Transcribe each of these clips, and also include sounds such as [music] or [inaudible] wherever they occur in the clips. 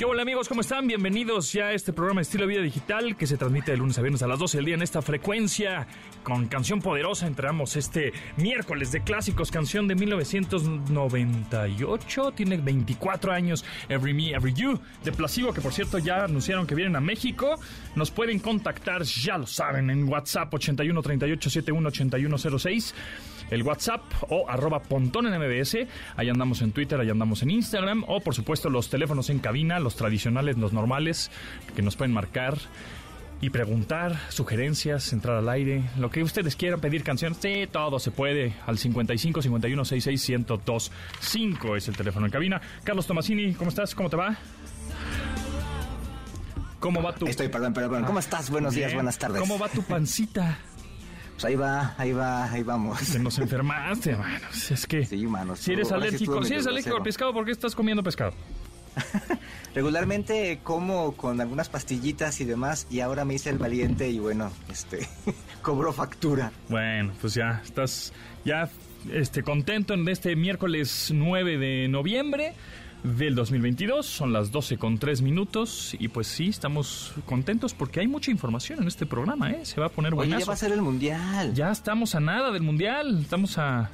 ¿Qué hola amigos? ¿Cómo están? Bienvenidos ya a este programa Estilo Vida Digital que se transmite de lunes a viernes a las 12 del día en esta frecuencia con canción poderosa. Entramos este miércoles de clásicos, canción de 1998, tiene 24 años, Every Me, Every You, de Placebo, que por cierto ya anunciaron que vienen a México. Nos pueden contactar, ya lo saben, en WhatsApp 81 38 71 81 06 el WhatsApp o arroba pontón en MBS. Ahí andamos en Twitter, ahí andamos en Instagram. O por supuesto los teléfonos en cabina, los tradicionales, los normales, que nos pueden marcar y preguntar, sugerencias, entrar al aire, lo que ustedes quieran, pedir canciones, sí, todo se puede. Al 55 51 66 1025 5 es el teléfono en cabina. Carlos Tomasini, ¿cómo estás? ¿Cómo te va? ¿Cómo va tu...? Estoy, perdón, perdón. ¿Cómo estás? Buenos días, buenas tardes. ¿Cómo va tu pancita? Pues ahí va, ahí va, ahí vamos. Te nos enfermaste, mano. [laughs] Es que... Sí, mano. Si eres alérgico, si eres alérgico al pescado, ¿por qué estás comiendo pescado? [laughs] Regularmente como con algunas pastillitas y demás, y ahora me hice el valiente y bueno, este, [laughs] cobró factura. Bueno, pues ya estás ya este contento en este miércoles 9 de noviembre del 2022. Son las 12 con 3 minutos y pues sí, estamos contentos porque hay mucha información en este programa, ¿eh? Se va a poner Oye, ya va a ser el mundial. Ya estamos a nada del mundial. Estamos a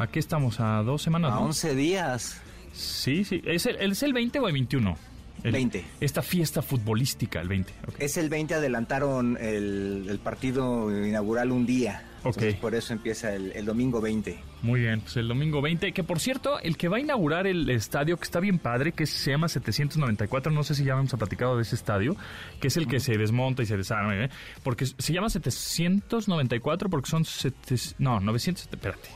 ¿A qué estamos? ¿A dos semanas? A no? 11 días. Sí, sí. ¿Es el, ¿Es el 20 o el 21? El- 20. Esta fiesta futbolística, el 20. ok. Es el 20, adelantaron el, el partido inaugural un día. Entonces, Ok. por eso empieza el, el domingo 20. Muy bien, pues el domingo 20, que por cierto, el que va a inaugurar el estadio, que está bien padre, que se llama 794, no sé si ya hemos platicado de ese estadio, que es el que se desmonta y se desarma, ¿eh? porque se llama 794 porque son... sete- no, 900, espérate,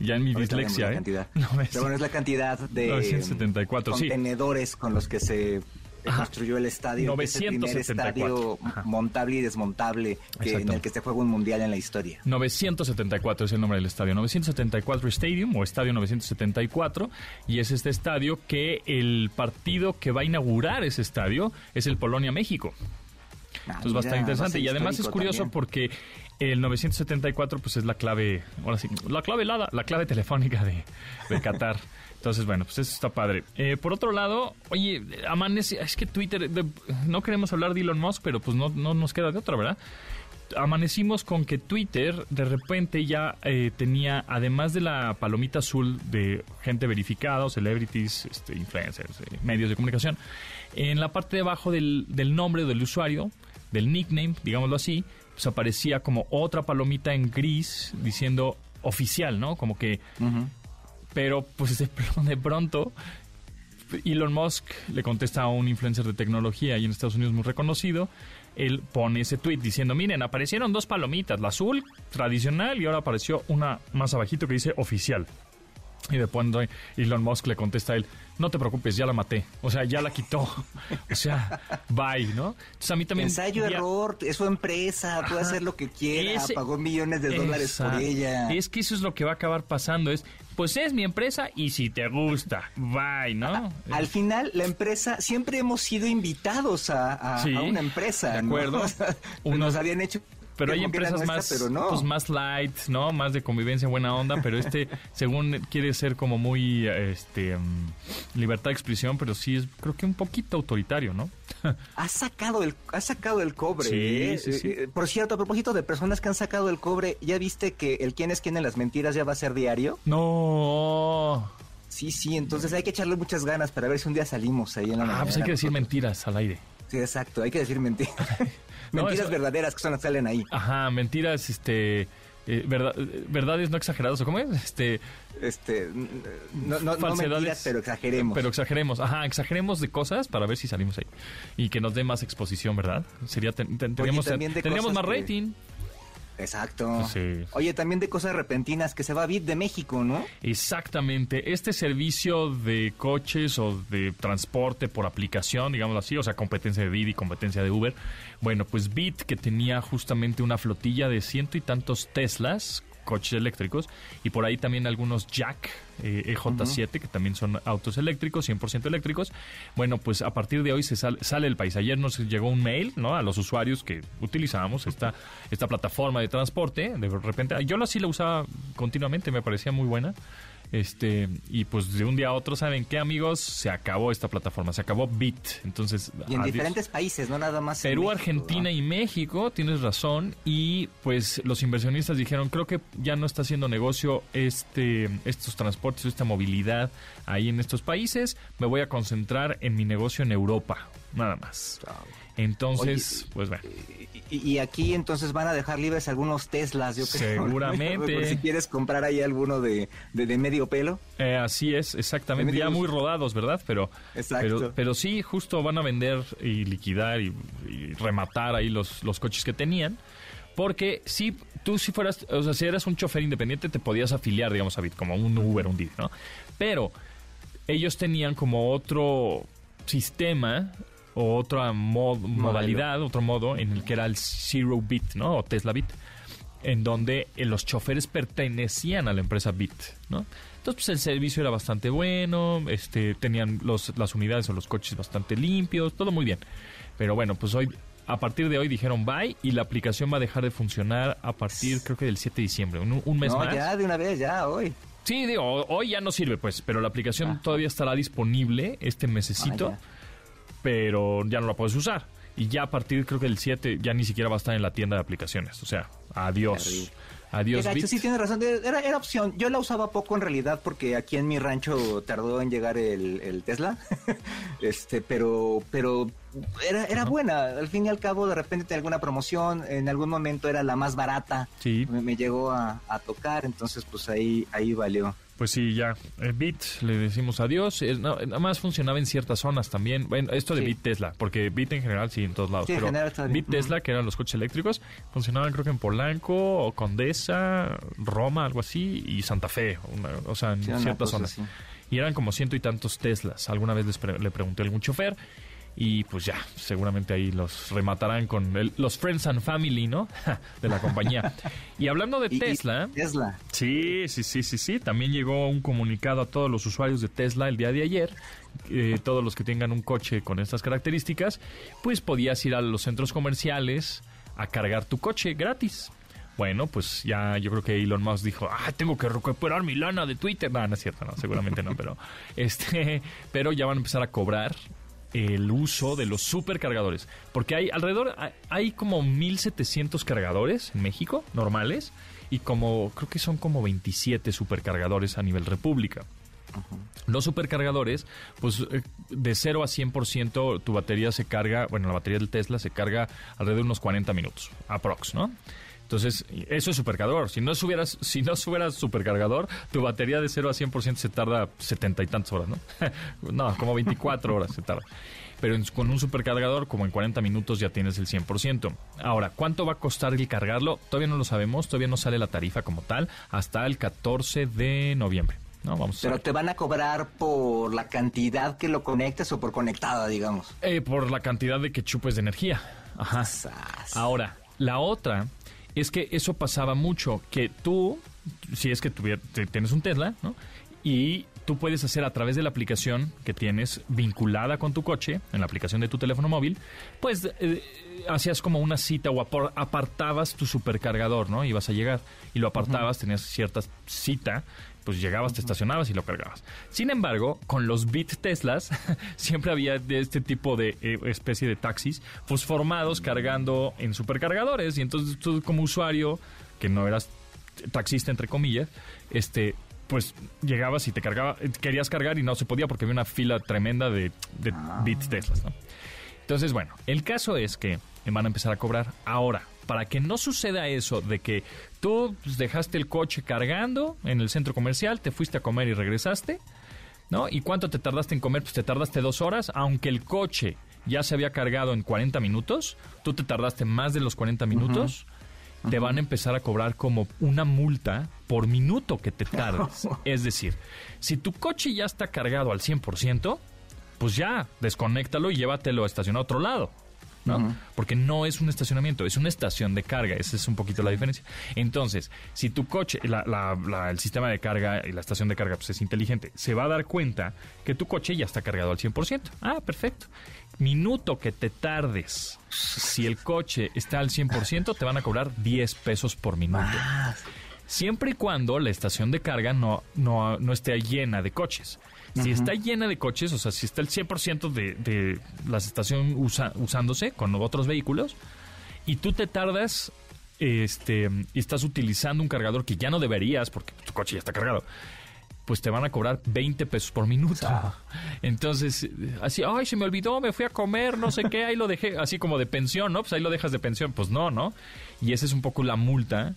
ya en mi Ahorita dislexia, ¿eh? cantidad. [laughs] 900. Pero bueno, es la cantidad de 974, sí. contenedores con los que se Ajá. construyó el estadio. que es el primer 974. estadio Ajá. montable y desmontable que- en el que se juega un mundial en la historia. 974 es el nombre del estadio, 974 Stadium o Estadio 974 y es este estadio que el partido que va a inaugurar ese estadio es el Polonia-México. Ah, Entonces va a estar mira, interesante. a Y además es curioso también. porque el 974 pues es la clave, ahora sí, la clave helada, la clave telefónica de, Qatar. Entonces, bueno, pues eso está padre. Eh, por otro lado, oye, amanece, es que Twitter, no queremos hablar de Elon Musk, pero pues no, no nos queda de otra, ¿verdad? Amanecimos con que Twitter de repente ya eh, tenía, además de la palomita azul de gente verificada, celebrities, este, influencers, eh, medios de comunicación, en la parte de abajo del, del nombre del usuario, del nickname, digámoslo así, pues aparecía como otra palomita en gris diciendo oficial, ¿no? Como que pero pues de, [laughs] de pronto Elon Musk le contesta a un influencer de tecnología ahí en Estados Unidos muy reconocido. Él pone ese tweet diciendo, miren, aparecieron dos palomitas, la azul tradicional y ahora apareció una más abajito que dice oficial. Y de pronto Elon Musk le contesta a él, no te preocupes, ya la maté. O sea, ya la quitó. o sea, bye, ¿no? Entonces a mí también... Ensayo, ya- error, es su empresa, puede hacer lo que quiera, Ese- pagó millones de dólares por ella. Es que eso es lo que va a acabar pasando. Es, pues es mi empresa y si te gusta, bye, ¿no? Al final, la empresa, siempre hemos sido invitados a, a- Sí, a una empresa. de ¿no? acuerdo. [laughs] O sea, Unos- nos habían hecho. Pero hay empresas nuestra, más, Pero no. pues más light, ¿no? Más de convivencia buena onda, pero este, [laughs] según quiere ser como muy, este, mm, libertad de expresión, pero sí es, creo que un poquito autoritario, ¿no? [laughs] Ha sacado el, ha sacado el cobre. Sí, ¿eh? sí, sí. Eh, Por cierto, a propósito de personas que han sacado el cobre, ¿ya viste que el quién es quién en las mentiras ya va a ser diario? No. Sí, sí, entonces hay que echarle muchas ganas para ver si un día salimos ahí en la Ah, pues hay que decir mentiras al aire. Sí, exacto, hay que decir [laughs] [laughs] mentiras. No, mentiras eso- verdaderas que son las que salen ahí. Ajá, mentiras, este, eh, verdad- verdades no exageradas, ¿o cómo es? Este, Este, no, no, no mentiras, pero exageremos. Pero exageremos, ajá, exageremos de cosas para ver si salimos ahí. Y que nos dé más exposición, ¿verdad? Sería, ten- ten- tendríamos, tendríamos más que- rating. Exacto. Sí. Oye, también de cosas repentinas que se va a Bit de México, ¿no? Exactamente. Este servicio de coches o de transporte por aplicación, digámoslo así, o sea, competencia de Didi, competencia de Uber. Bueno, pues Bit, que tenía justamente una flotilla de ciento y tantos Teslas, coches eléctricos y por ahí también algunos Jack eh, EJ7 que también son autos eléctricos, 100% eléctricos. Bueno, pues a partir de hoy se sale, sale el país. Ayer nos llegó un mail, ¿no? A los usuarios que utilizábamos esta esta plataforma de transporte, de repente yo la sí la usaba continuamente, me parecía muy buena. Este, y pues de un día a otro, ¿saben qué, amigos? Se acabó esta plataforma, se acabó Bit. Entonces, y en diferentes países, no nada más. Perú, Argentina y México, tienes razón. Y pues los inversionistas dijeron, creo que ya no está haciendo negocio este, estos transportes, esta movilidad ahí en estos países. Me voy a concentrar en mi negocio en Europa, nada más. Entonces, pues bueno. Y, aquí entonces van a dejar libres algunos Teslas, yo creo. Seguramente. [laughs] si quieres comprar ahí alguno de, de, medio pelo. Eh, así es, exactamente. Ya muy rodados, ¿verdad? Pero, pero, pero sí, justo van a vender y liquidar y, rematar ahí los, los coches que tenían. Porque si tú si fueras, o sea, si eras un chofer independiente, te podías afiliar, digamos, a Bit, como un Uber, un Didi, ¿no? Pero ellos tenían como otro sistema o otra modalidad, otro modo en el que era el Zero Bit, ¿no? O Tesla Bit, en donde eh, los choferes pertenecían a la empresa Bit, ¿no? Entonces, pues el servicio era bastante bueno, este, tenían los, las unidades o los coches bastante limpios, todo muy bien. Pero bueno, pues hoy, a partir de hoy dijeron bye y la aplicación va a dejar de funcionar a partir, creo que del 7 de diciembre, un, mes más. ya, de una vez, ya, hoy. Sí, digo, hoy ya no sirve, pues, pero la aplicación ah. todavía estará disponible este mesecito. Ah, pero ya no la puedes usar. Y ya a partir, creo que el 7, ya ni siquiera va a estar en la tienda de aplicaciones. O sea, adiós. Adiós. sí, tienes razón. Era, era, opción. Yo la usaba poco en realidad porque aquí en mi rancho tardó en llegar el, Tesla. [laughs] este, pero, pero era, era buena. Al fin y al cabo, de repente tenía alguna promoción. En algún momento era la más barata. Sí. Me, llegó a, a, tocar. Entonces, pues ahí, ahí valió. Pues sí, ya. El eh, Bit, le decimos adiós. nada más funcionaba en ciertas zonas también. Bueno, esto de Bit Tesla, porque Bit en general sí, en todos lados. pero Bit Tesla, que eran los coches eléctricos, funcionaban creo que en Polanco, o Condesa, Roma, algo así, y Santa Fe, o sea, en ciertas zonas. Y eran como ciento y tantos Teslas. Alguna vez le pregunté a algún chofer y pues ya, seguramente ahí los rematarán con los Friends and Family, ¿no? [laughs] de la compañía. Y hablando de [laughs] Tesla, Tesla. Sí, sí, sí, sí, sí. También llegó un comunicado a todos los usuarios de Tesla el día de ayer. Eh, todos los que tengan un coche con estas características, pues podías ir a los centros comerciales a cargar tu coche gratis. Bueno, pues ya yo creo que Elon Musk dijo, ah, tengo que recuperar mi lana de Twitter. No, no es cierto, no, seguramente no, pero [laughs] este, pero ya van a empezar a cobrar el uso de los supercargadores. Porque hay alrededor, hay como 1700 cargadores en México, normales, y como, creo que son como 27 supercargadores a nivel república. Los supercargadores, pues eh, de 0 a 100% tu batería se carga, bueno, la batería del Tesla se carga alrededor de unos 40 minutos, aprox, ¿no? Entonces, eso es supercargador. Si no subieras, [laughs] si no subieras supercargador, tu batería de 0 a 100% se tarda setenta y tantas horas, ¿no? [laughs] no, como 24 horas se tarda. Pero con un supercargador, como en 40 minutos ya tienes el 100%. Ahora, ¿cuánto va a costar el cargarlo? Todavía no lo sabemos, todavía no sale la tarifa como tal, hasta el 14 de noviembre. No, vamos Pero te van a cobrar por la cantidad que lo conectes o por conectada, digamos. Eh, por la cantidad de que chupes de energía. Ajá. Ahora, la otra es que eso pasaba mucho, que tú, si es que tienes un Tesla, ¿no? Y tú puedes hacer a través de la aplicación que tienes vinculada con tu coche, en la aplicación de tu teléfono móvil, pues eh, hacías como una cita o apartabas tu supercargador, ¿no? Ibas a llegar y lo apartabas, tenías cierta cita pues llegabas, te estacionabas y lo cargabas. Sin embargo, con los Bit Teslas [laughs] siempre había de este tipo de eh, especie de taxis pues formados cargando en supercargadores y entonces tú como usuario que no eras taxista entre comillas, este pues llegabas y te cargaba, querías cargar y no se podía porque había una fila tremenda de, de ah. Bit Teslas, ¿no? Entonces, bueno, el caso es que van a empezar a cobrar ahora para que no suceda eso de que tú pues, dejaste el coche cargando en el centro comercial, te fuiste a comer y regresaste, ¿no? ¿Y cuánto te tardaste en comer? Pues te tardaste dos horas, aunque el coche ya se había cargado en 40 minutos, tú te tardaste más de los 40 minutos. Te van a empezar a cobrar como una multa por minuto que te tardes. [laughs] es decir, si tu coche ya está cargado al 100%, pues ya, desconéctalo y llévatelo a estacionar a otro lado. ¿No? Porque no es un estacionamiento, es una estación de carga. Esa es un poquito la diferencia. Entonces, si tu coche, la- la- la- el sistema de carga y la estación de carga pues, es inteligente, se va a dar cuenta que tu coche ya está cargado al 100%. Ah, perfecto. Minuto que te tardes, si el coche está al 100%, te van a cobrar 10 pesos por minuto. Siempre y cuando la estación de carga no, no, no esté llena de coches. Si está llena de coches, o sea, si está el 100% de, de la estación usa- usándose con otros vehículos, y tú te tardas este, y estás utilizando un cargador que ya no deberías, porque tu coche ya está cargado, pues te van a cobrar 20 pesos por minuto. [laughs] Entonces, así, ay, se me olvidó, me fui a comer, no sé qué, ahí lo dejé, así como de pensión, ¿no? Pues ahí lo dejas de pensión, pues no, ¿no? Y esa es un poco la multa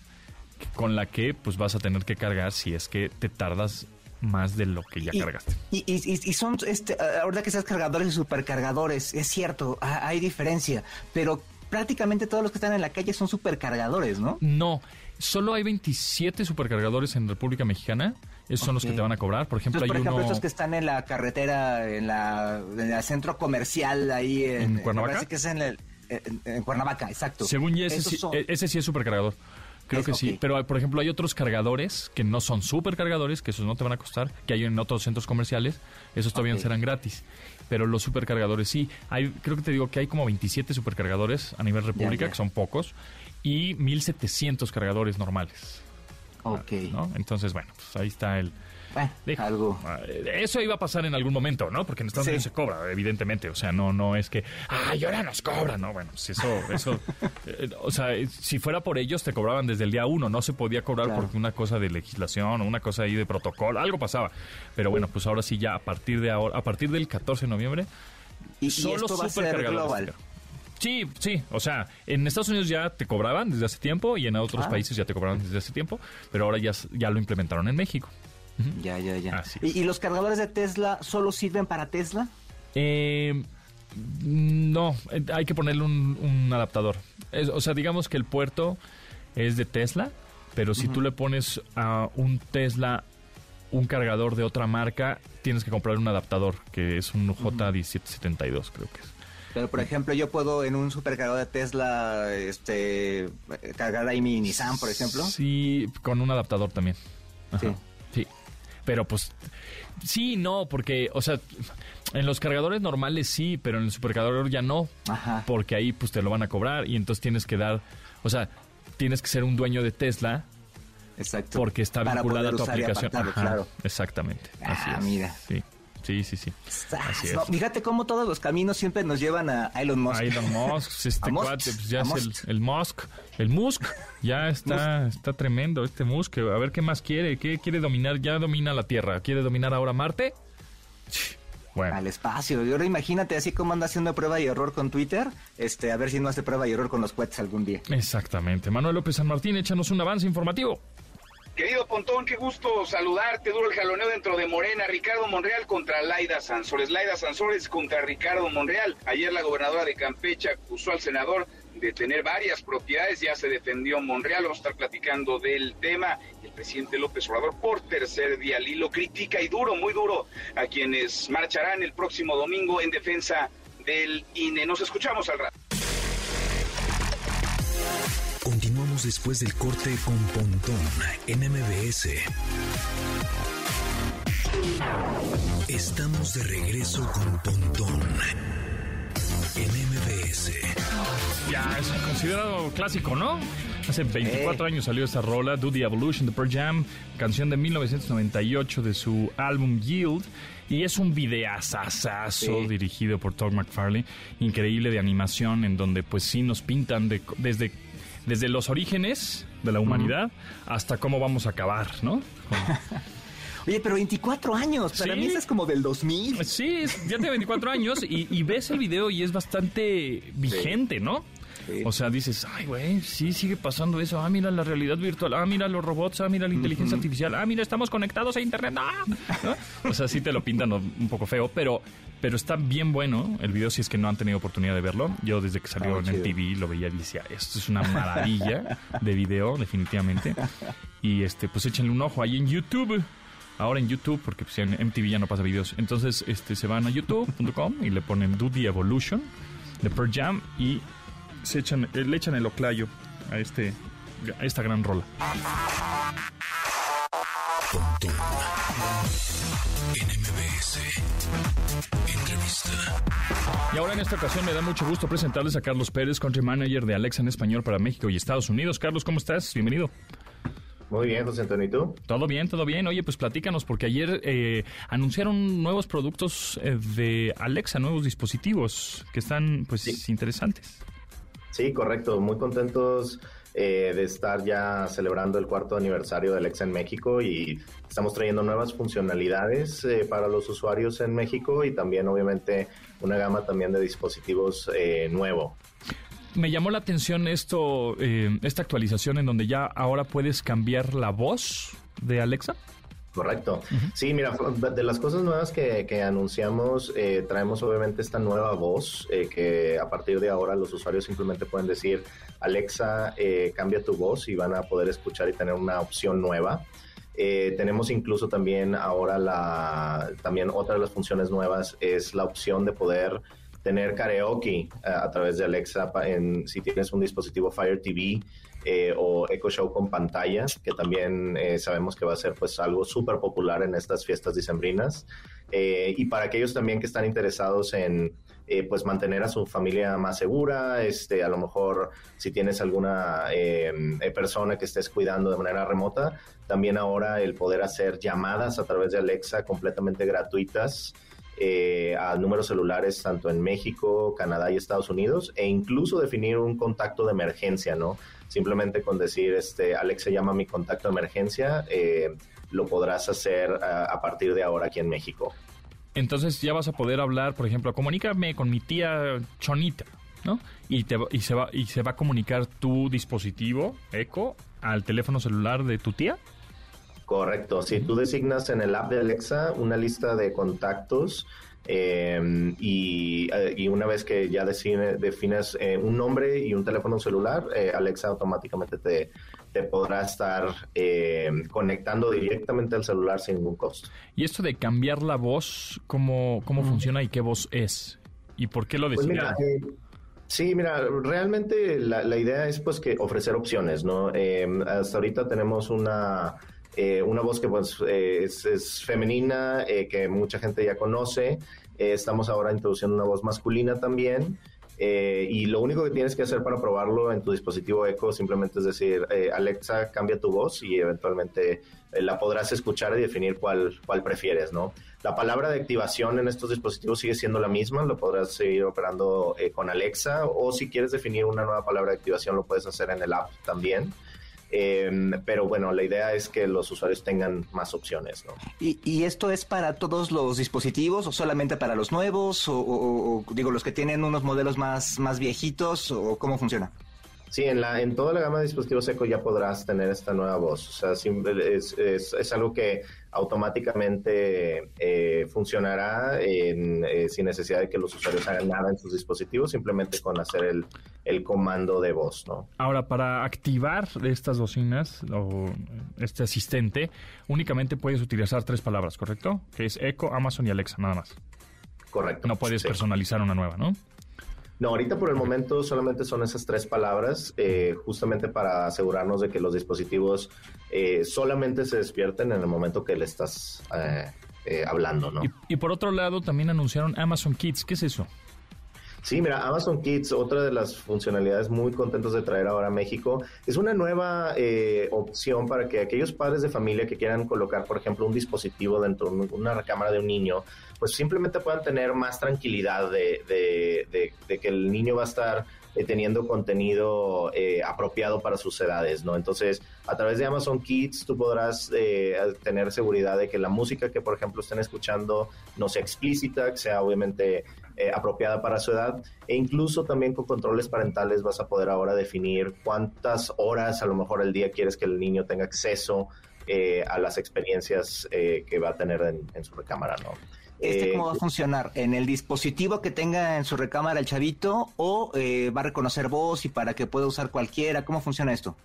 con la que pues vas a tener que cargar si es que te tardas más de lo que ya y, cargaste. Y, y- son, este, ahora que seas cargadores y supercargadores, es cierto, ha- hay diferencia, pero prácticamente todos los que están en la calle son supercargadores, ¿no? No, solo hay 27 supercargadores en República Mexicana. Esos son los que te van a cobrar. Por ejemplo, Entonces, por hay ejemplo, uno... estos que están en la carretera, en la, en el centro comercial ahí en, ¿En Cuernavaca? parece que es en, el- en- en Cuernavaca, exacto. Según yo, ese sí, son- e- ese sí es supercargador. Creo Es- que sí. Pero, por ejemplo, hay otros cargadores que no son supercargadores, que esos no te van a costar, que hay en otros centros comerciales. Esos todavía serán gratis. Pero los supercargadores sí. Hay, creo que te digo que hay como 27 supercargadores a nivel república, que son pocos, y 1700 cargadores normales. Ok. ¿no? Entonces, bueno, pues ahí está el... Bueno, Dijo, algo. ah, Eso iba a pasar en algún momento, ¿no? Porque en Estados Sí. Unidos se cobra, evidentemente. O sea, no, no es que, ay, ahora nos cobran. No, bueno, pues eso, eso. [laughs] eh, o sea, eh, si fuera por ellos, te cobraban desde el día uno. No se podía cobrar Claro. porque una cosa de legislación o una cosa ahí de protocolo, algo pasaba. Pero bueno, pues ahora sí, ya a partir de ahora, a partir del 14 de noviembre, Y, y solo esto va a ser global. Sí, sí, o sea, en Estados Unidos ya te cobraban desde hace tiempo y en otros Ah. países ya te cobraban desde hace tiempo, pero ahora ya, ya lo implementaron en México. Ya, ya, ya. Así ¿Y, y los cargadores de Tesla solo sirven para Tesla? Eh, no, eh, hay que ponerle un, un adaptador. Es- o sea, digamos que el puerto es de Tesla, pero si tú le pones a un Tesla un cargador de otra marca, tienes que comprar un adaptador, que es un J1772, creo que es. Pero, por ejemplo, yo puedo en un supercargador de Tesla este, cargar ahí mi Nissan, por ejemplo. Sí, con un adaptador también. Ajá, Sí. Pero pues, sí, no, porque, o sea, en los cargadores normales sí, pero en el supercargador ya no. Ajá. porque ahí pues te lo van a cobrar y entonces tienes que dar, o sea, tienes que ser un dueño de Tesla Exacto. porque está vinculada a tu aplicación. Ajá, claro. Exactamente. Ah, así es. mira. Sí, sí, sí, sí. Así. No, fíjate cómo todos los caminos siempre nos llevan a Elon Musk. A Elon Musk, [laughs] este cuate, pues ya es el Musk, el Musk, ya [laughs] está, está tremendo este Musk, a ver qué más quiere, qué quiere dominar, ya domina la Tierra, quiere dominar ahora Marte. Bueno, Al espacio. Y ahora imagínate así como anda haciendo prueba y error con Twitter, este, a ver si no hace prueba y error con los cohetes algún día. exactamente. Manuel López San Martín, échanos un avance informativo. Querido Pontón, qué gusto saludarte. Duro el jaloneo dentro de Morena. Ricardo Monreal contra Laida Sansores. Laida Sansores contra Ricardo Monreal. Ayer la gobernadora de Campeche acusó al senador de tener varias propiedades. Ya se defendió Monreal. Vamos a estar platicando del tema. El presidente López Obrador, por tercer día al critica y duro, muy duro, a quienes marcharán el próximo domingo en defensa del INE. Nos escuchamos al rato. Después del corte con Pontón en MBS. Estamos de regreso con Pontón en MBS. Ya es considerado clásico, ¿no? Hace 24 años salió esta rola, Do the Evolution de Pearl Jam, canción de 1998 de su álbum Yield. Y es un videazazazo Sí. dirigido por Todd McFarlane, increíble de animación, en donde pues sí nos pintan de- desde, desde los orígenes de la humanidad hasta cómo vamos a acabar, ¿no? [laughs] Oye, pero 24 años, para Sí. mí eso es como del 2000. Sí, ya tiene 24 años y, y ves el video y es bastante vigente, ¿no? Sí. O sea, dices, ay, güey, sí, sigue pasando eso. Ah, mira la realidad virtual. Ah, mira los robots. Ah, mira la inteligencia artificial. Ah, mira, estamos conectados a Internet. ¡Ah! ¿No? O sea, sí te lo pintan un poco feo, pero, pero está bien bueno el video si es que no han tenido oportunidad de verlo. Yo desde que salió Ah, en el. TV lo veía y decía, esto es una maravilla de video, definitivamente. Y este, pues échenle un ojo ahí en YouTube. Ahora en YouTube, porque pues, en MTV ya no pasa videos. Entonces este, se van a youtube.com y le ponen Do the Evolution de Pearl Jam y se echan, eh, le echan el oclayo a, este, a esta gran rola. Y ahora en esta ocasión me da mucho gusto presentarles a Carlos Pérez, Country Manager de Alexa en español para México y Estados Unidos. Carlos, ¿cómo estás? Bienvenido. Muy bien, José Antonio, ¿y tú? Todo bien, todo bien. Oye, pues platícanos, porque ayer eh, anunciaron nuevos productos eh, de Alexa, nuevos dispositivos que están, pues, interesantes. Sí, correcto. Muy contentos eh, de estar ya celebrando el cuarto aniversario de Alexa en México y estamos trayendo nuevas funcionalidades para los usuarios en México y también, obviamente, una gama también de dispositivos nuevo me llamó la atención esto, eh, esta actualización en donde ya ahora puedes cambiar la voz de Alexa. Correcto. Sí, mira, de las cosas nuevas que, anunciamos, eh, traemos obviamente esta nueva voz, eh, que a partir de ahora los usuarios simplemente pueden decir, Alexa, cambia tu voz y van a poder escuchar y tener una opción nueva. tenemos incluso también ahora la, también otra de las funciones nuevas es la opción de poder tener karaoke eh, a través de Alexa en, si tienes un dispositivo Fire TV eh, o Echo Show con pantalla, que también eh, sabemos que va a ser pues algo súper popular en estas fiestas dicembrinas. y para aquellos también que están interesados en pues mantener a su familia más segura, este, a lo mejor si tienes alguna persona que estés cuidando de manera remota, también ahora el poder hacer llamadas a través de Alexa completamente gratuitas eh, a números celulares tanto en México, Canadá y Estados Unidos e incluso definir un contacto de emergencia, ¿no? Simplemente con decir, este, Alex se llama mi contacto de emergencia, eh, lo podrás hacer a, partir de ahora aquí en México. Entonces ya vas a poder hablar, por ejemplo, comunícame con mi tía Chonita, ¿no? Y, te, y, se va, y se va a comunicar tu dispositivo, Echo, al teléfono celular de tu tía. Correcto. Si tú designas en el app de Alexa una lista de contactos em, eh, y, una vez que ya defines eh, un nombre y un teléfono celular, eh, Alexa automáticamente te, te podrá estar em, conectando directamente al celular sin ningún costo. Y esto de cambiar la voz, ¿cómo, cómo funciona y qué voz es? ¿Y por qué lo pues decidieron? Sí, mira, realmente la, la, idea es pues que ofrecer opciones, ¿no? Em, hasta ahorita tenemos una eh, una voz que pues eh, es, femenina, eh, que mucha gente ya conoce. estamos ahora introduciendo una voz masculina también. y lo único que tienes que hacer para probarlo en tu dispositivo Echo simplemente es decir, Alexa, cambia tu voz y eventualmente la podrás escuchar y definir cuál, cuál prefieres, ¿no? La palabra de activación en estos dispositivos sigue siendo la misma, lo podrás seguir operando con Alexa o si quieres definir una nueva palabra de activación lo puedes hacer en el app también. Em, pero bueno, la idea es que los usuarios tengan más opciones. ¿no? ¿Y, esto es para todos los dispositivos o solamente para los nuevos o, digo los que tienen unos modelos más, más viejitos o cómo funciona? Sí, en, la, en toda la gama de dispositivos Echo ya podrás tener esta nueva voz. O sea, es, es, es algo que automáticamente eh, funcionará eh, sin necesidad de que los usuarios hagan nada en sus dispositivos, simplemente con hacer el, el comando de voz, ¿no? Ahora, para activar estas bocinas o este asistente, únicamente puedes utilizar tres palabras, ¿correcto? Que es Echo, Amazon y Alexa, nada más. Correcto. No puedes personalizar una nueva, ¿no? No, ahorita por el momento solamente son esas tres palabras, eh, justamente para asegurarnos de que los dispositivos eh, solamente se despierten en el momento que le estás eh, hablando, ¿no? y, por otro lado, también anunciaron Amazon Kids. ¿Qué es eso? Sí, mira, Amazon Kids, otra de las funcionalidades muy contentos de traer ahora a México, es una nueva eh, opción para que aquellos padres de familia que quieran colocar, por ejemplo, un dispositivo dentro de una recámara de un niño, pues simplemente puedan tener más tranquilidad de, de que el niño va a estar eh, teniendo contenido eh, apropiado para sus edades, ¿no? Entonces, a través de Amazon Kids tú podrás eh, tener seguridad de que la música que, por ejemplo, estén escuchando no sea explícita, que sea obviamente apropiada para su edad e incluso también con controles parentales vas a poder ahora definir cuántas horas a lo mejor el día quieres que el niño tenga acceso a las experiencias que va a tener en, en su recámara, ¿no? ¿Este cómo va a eh, funcionar? ¿En el dispositivo que tenga en su recámara el chavito o eh, va a reconocer voz y para que pueda usar cualquiera? ¿Cómo funciona esto?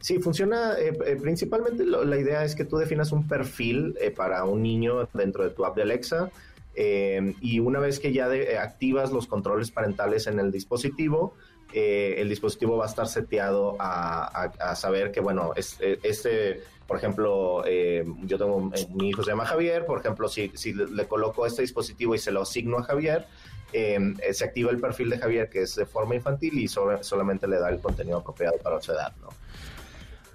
Sí, funciona eh, principalmente la idea es que tú definas un perfil para un niño dentro de tu app de Alexa. Eh, y una vez que ya activas los controles parentales en el dispositivo, eh, el dispositivo va a estar seteado a, saber que, bueno, este, por ejemplo, yo tengo, mi hijo se llama Javier, por ejemplo, si, si le coloco este dispositivo y se lo asigno a Javier, se activa el perfil de Javier que es de forma infantil y solamente le da el contenido apropiado para su edad, ¿no?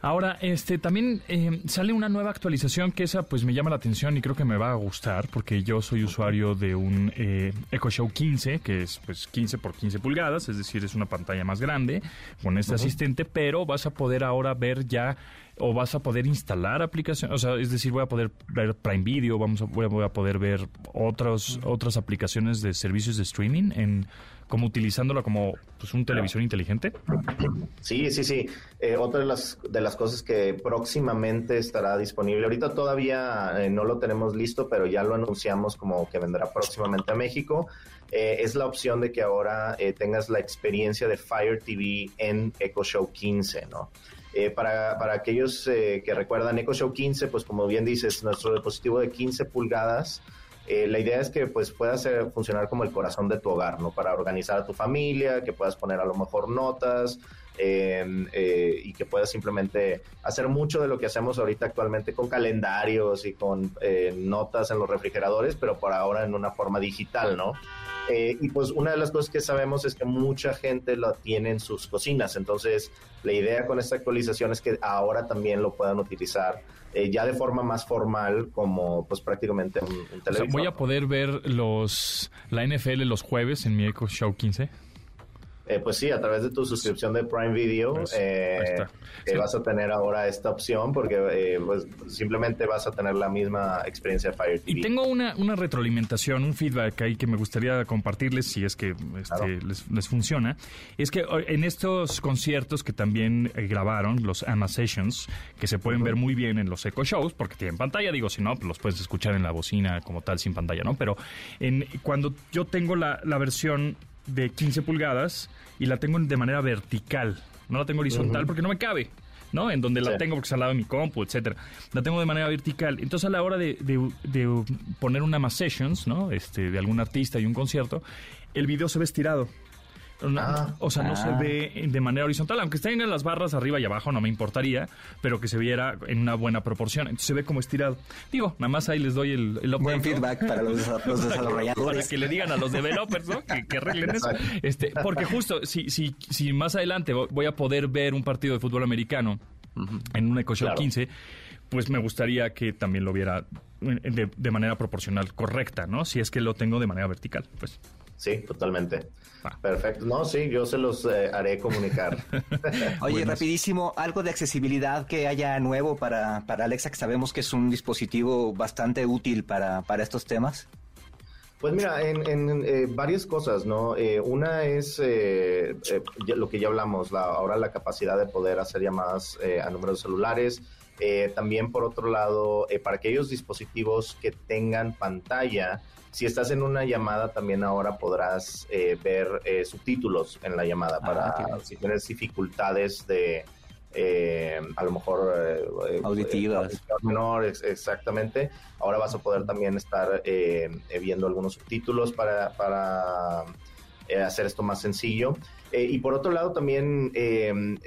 Ahora, este también eh, sale una nueva actualización que esa pues me llama la atención y creo que me va a gustar porque yo soy usuario de un eh, Echo Show 15 que es pues 15 por 15 pulgadas, es decir, es una pantalla más grande con este asistente, pero vas a poder ahora ver ya o vas a poder instalar aplicaciones, o sea, es decir, voy a poder ver Prime Video, vamos a, voy a poder ver otros, otras aplicaciones de servicios de streaming en como utilizándola como pues, un televisor inteligente. Sí, sí, sí. Eh, otra de las, de las cosas que próximamente estará disponible, ahorita todavía eh, no lo tenemos listo, pero ya lo anunciamos como que vendrá próximamente a México, eh, es la opción de que ahora tengas la experiencia de Fire TV en Echo Show 15, ¿no? Para, para, aquellos que recuerdan Echo Show 15, pues como bien dices, nuestro dispositivo de 15 pulgadas eh, la idea es que pues pueda funcionar como el corazón de tu hogar, ¿no? Para organizar a tu familia, que puedas poner a lo mejor notas em, eh, y que puedas simplemente hacer mucho de lo que hacemos ahorita actualmente con calendarios y con eh, notas en los refrigeradores, pero por ahora en una forma digital, ¿no? Y pues una de las cosas que sabemos es que mucha gente lo tiene en sus cocinas, entonces la idea con esta actualización es que ahora también lo puedan utilizar eh, ya de forma más formal como pues prácticamente un, televisor. voy a poder ver los la NFL los jueves en mi Echo Show 15. Eh, pues sí, a través de tu suscripción de Prime Video pues, eh, vas a tener ahora esta opción porque eh, pues, simplemente vas a tener la misma experiencia de Fire TV. Y tengo una, una retroalimentación, un feedback ahí que me gustaría compartirles si es que este, les, funciona. Es que en estos conciertos que también grabaron, los AMA Sessions, que se pueden ver muy bien en los Echo Shows, porque tienen pantalla, digo, si no, pues los puedes escuchar en la bocina como tal sin pantalla, ¿no? Pero en, cuando yo tengo la, la versión de 15 pulgadas y la tengo de manera vertical. No la tengo horizontal porque no me cabe. ¿no? En donde la tengo porque es al lado de mi compu, etcétera. La tengo de manera vertical. Entonces a la hora de, de, poner una más sessions, ¿no? Este, de algún artista y un concierto, el video se ve estirado. Ah. o sea, no se ah. ve de manera horizontal, aunque estén en las barras arriba y abajo, no me importaría, pero que se viera en una buena proporción. Entonces se ve como estirado. Digo, nada más ahí les doy el, el Buen feedback para los, [laughs] desarrolladores. Para que le digan a los developers, ¿no? Que, arreglen eso. Este, porque justo, si, si, si más adelante voy a poder ver un partido de fútbol americano en un Echo 15, pues me gustaría que también lo viera de, de manera proporcional correcta, ¿no? Si es que lo tengo de manera vertical, pues. Sí, totalmente. Ah. Perfecto. No, sí, yo se los eh, haré comunicar. [laughs] Oye, [laughs] rapidísimo, algo de accesibilidad que haya nuevo para, para Alexa, que sabemos que es un dispositivo bastante útil para, para estos temas. Pues mira, en, eh, varias cosas, ¿no? Eh, una es lo que ya hablamos, la, ahora la capacidad de poder hacer llamadas a números celulares. también, por otro lado, para aquellos dispositivos que tengan pantalla, si estás en una llamada, también ahora podrás eh, ver eh, subtítulos en la llamada ah, para si tienes dificultades de, eh, a lo mejor auditivas. menores, exactamente. Ahora vas a poder también estar viendo algunos subtítulos para, para hacer esto más sencillo. y por otro lado, también en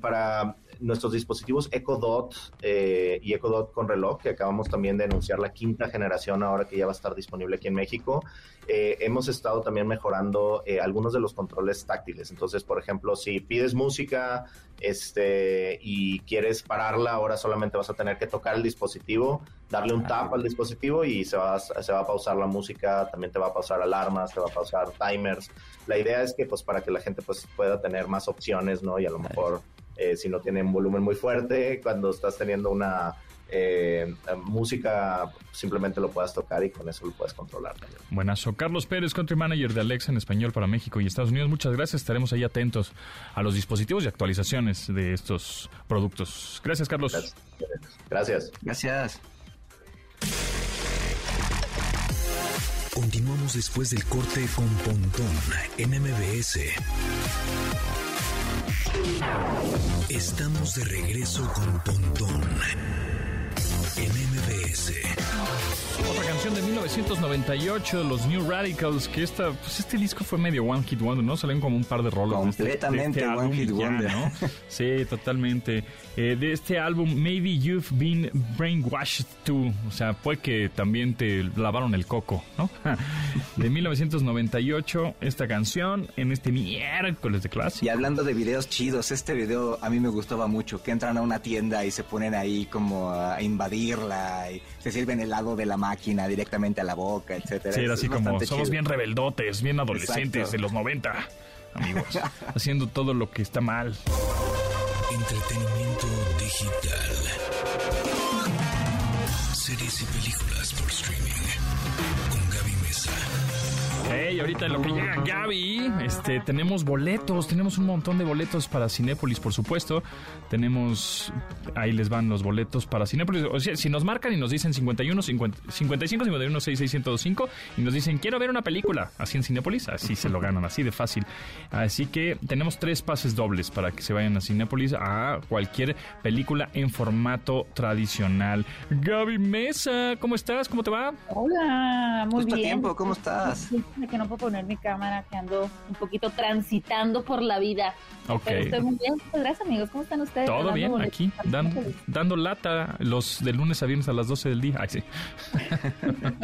para nuestros dispositivos Echo Dot eh, y Echo Dot con reloj, que acabamos también de anunciar la quinta generación ahora que ya va a estar disponible aquí en México, eh, hemos estado también mejorando eh, algunos de los controles táctiles. Entonces, por ejemplo, si pides música este, y quieres pararla, ahora solamente vas a tener que tocar el dispositivo, darle un tap al dispositivo y se va, se va a pausar la música, también te va a pausar alarmas, te va a pausar timers. La idea es que pues para que la gente pues pueda tener más opciones, ¿no? Y a lo mejor eh, si no tienen volumen muy fuerte, cuando estás teniendo una eh, música, simplemente lo puedas tocar y con eso lo puedes controlar también. Buenazo. Carlos Pérez, Country Manager de Alexa en español para México y Estados Unidos. Muchas gracias. Estaremos ahí atentos a los dispositivos y actualizaciones de estos productos. Gracias, Carlos. Gracias. Gracias. Continuamos después del corte con Pontón en MBS. Estamos de regreso con Pontón MBS. Otra canción de 1998 los New Radicals, que esta, pues este disco fue medio One Hit Wonder, ¿no? Salen como un par de rolas. de este- de este Completamente One Hit y ya, Wonder. ¿no? [laughs] Sí, totalmente. Eh, de este álbum, Maybe You've Been Brainwashed Too. O sea, fue que también te lavaron el coco, ¿no? [laughs] De 1998, esta canción en este miércoles de clase. Y hablando de videos chidos, este video a mí me gustaba mucho, que entran a una tienda y se ponen ahí como a invadirla y se sirven helado de la máquina directamente a la boca, etcétera. Sí, era Es así como, bastante somos chido. bien rebeldotes, bien adolescentes Exacto. de los 90, amigos, [laughs] haciendo todo lo que está mal. Entretenimiento digital. Series y películas por streaming. Hey, ahorita en lo que llega Gaby, este, tenemos boletos, tenemos un montón de boletos para Cinépolis, por supuesto. Tenemos, ahí les van los boletos para Cinépolis. O sea, si nos marcan y nos dicen 51, 50, 55, 51, 66, 105 y nos dicen quiero ver una película así en Cinépolis, así se lo ganan, así de fácil. Así que tenemos tres pases dobles para que se vayan a Cinépolis a cualquier película en formato tradicional. Gaby Mesa, ¿cómo estás? ¿Cómo te va? Hola, muy Justo a bien. tiempo, ¿cómo estás? De que no puedo poner mi cámara, que ando un poquito transitando por la vida. Ok. Pero estoy muy bien. Muchas gracias, amigos. ¿Cómo están ustedes? Todo Dando bien, boletos aquí, para dan- Cinépolis. dando lata los de lunes a viernes a las 12 del día. Ay, sí. [laughs]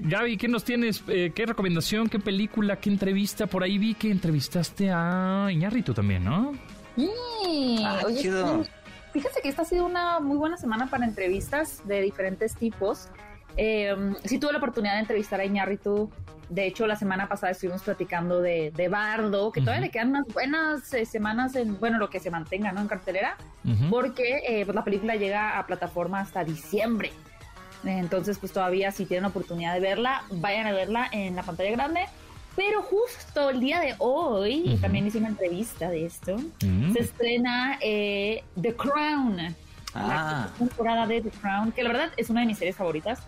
Gaby, ¿qué nos tienes? Eh, ¿Qué recomendación? ¿Qué película? ¿Qué entrevista? Por ahí vi que entrevistaste a Iñárritu también, ¿no? Sí. Ah, Oye, chido. sí. Fíjate que esta ha sido una muy buena semana para entrevistas de diferentes tipos. Eh, sí tuve la oportunidad de entrevistar a Iñárritu. De hecho, la semana pasada estuvimos platicando de, de Bardo, que todavía Ujú. le quedan unas buenas eh, semanas en, bueno, lo que se mantenga, ¿no? En cartelera. Ujú. porque eh, pues la película llega a plataforma hasta diciembre. Entonces, pues todavía si tienen oportunidad de verla, vayan a verla en la pantalla grande. Pero justo el día de hoy, y también hice una entrevista de esto, Mm. se estrena eh, The Crown. Ah. La temporada de The Crown, que la verdad es una de mis series favoritas.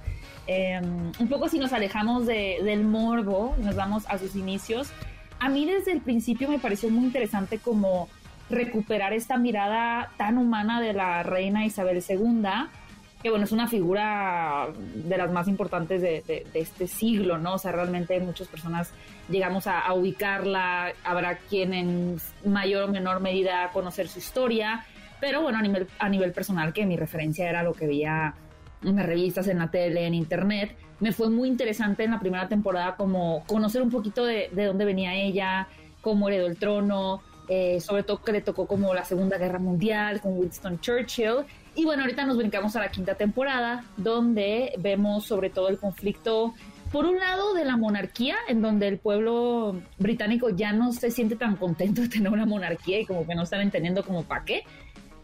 Eh, un poco si nos alejamos de- del morbo, nos vamos a sus inicios. A mí desde el principio me pareció muy interesante como recuperar esta mirada tan humana de la reina Isabel II, que bueno, es una figura de las más importantes de, de- de este siglo, ¿no? O sea, realmente muchas personas llegamos a, a ubicarla, habrá quien en mayor o menor medida conocer su historia, pero bueno, a nivel, a nivel personal, que mi referencia era lo que veía en las revistas, en la tele, en internet, me fue muy interesante en la primera temporada como conocer un poquito de, de dónde venía ella, cómo heredó el trono, eh, sobre todo que le tocó como la Segunda Guerra Mundial con Winston Churchill. Y bueno, ahorita nos brincamos a la quinta temporada, donde vemos sobre todo el conflicto, por un lado, de la monarquía, en donde el pueblo británico ya no se siente tan contento de tener una monarquía y como que no están entendiendo como para qué